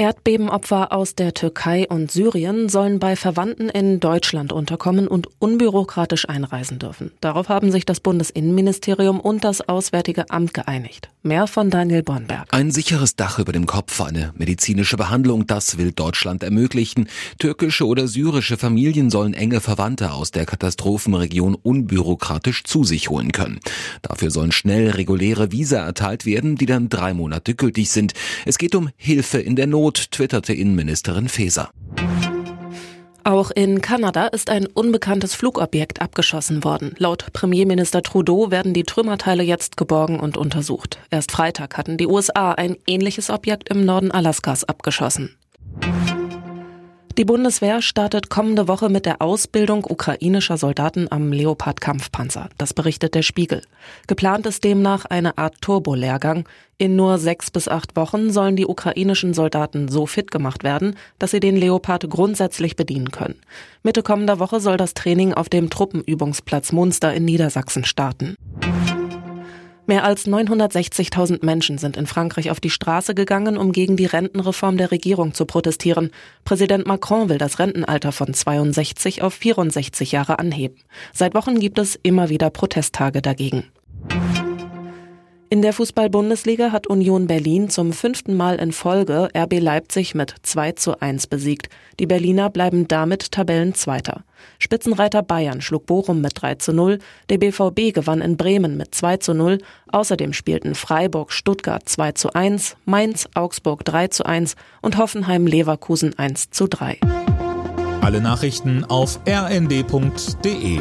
Erdbebenopfer aus der Türkei und Syrien sollen bei Verwandten in Deutschland unterkommen und unbürokratisch einreisen dürfen. Darauf haben sich das Bundesinnenministerium und das Auswärtige Amt geeinigt. Mehr von Daniel Bornberg. Ein sicheres Dach über dem Kopf, eine medizinische Behandlung, das will Deutschland ermöglichen. Türkische oder syrische Familien sollen enge Verwandte aus der Katastrophenregion unbürokratisch zu sich holen können. Dafür sollen schnell reguläre Visa erteilt werden, die dann drei Monate gültig sind. Es geht um Hilfe in der Not Not, twitterte Innenministerin Faeser. Auch in Kanada ist ein unbekanntes Flugobjekt abgeschossen worden. Laut Premierminister Trudeau werden die Trümmerteile jetzt geborgen und untersucht. Erst Freitag hatten die USA ein ähnliches Objekt im Norden Alaskas abgeschossen. Die Bundeswehr startet kommende Woche mit der Ausbildung ukrainischer Soldaten am Leopard-Kampfpanzer. Das berichtet der Spiegel. Geplant ist demnach eine Art Turbo-Lehrgang. In nur sechs bis acht Wochen sollen die ukrainischen Soldaten so fit gemacht werden, dass sie den Leopard grundsätzlich bedienen können. Mitte kommender Woche soll das Training auf dem Truppenübungsplatz Munster in Niedersachsen starten. Mehr als 960.000 Menschen sind in Frankreich auf die Straße gegangen, um gegen die Rentenreform der Regierung zu protestieren. Präsident Macron will das Rentenalter von 62 auf 64 Jahre anheben. Seit Wochen gibt es immer wieder Protesttage dagegen. In der Fußball-Bundesliga hat Union Berlin zum fünften Mal in Folge RB Leipzig mit 2 zu 1 besiegt. Die Berliner bleiben damit Tabellenzweiter. Spitzenreiter Bayern schlug Bochum mit 3 zu 0, der BVB gewann in Bremen mit 2 zu 0, außerdem spielten Freiburg Stuttgart 2 zu 1, Mainz Augsburg 3 zu 1 und Hoffenheim Leverkusen 1 zu 3. Alle Nachrichten auf rnd.de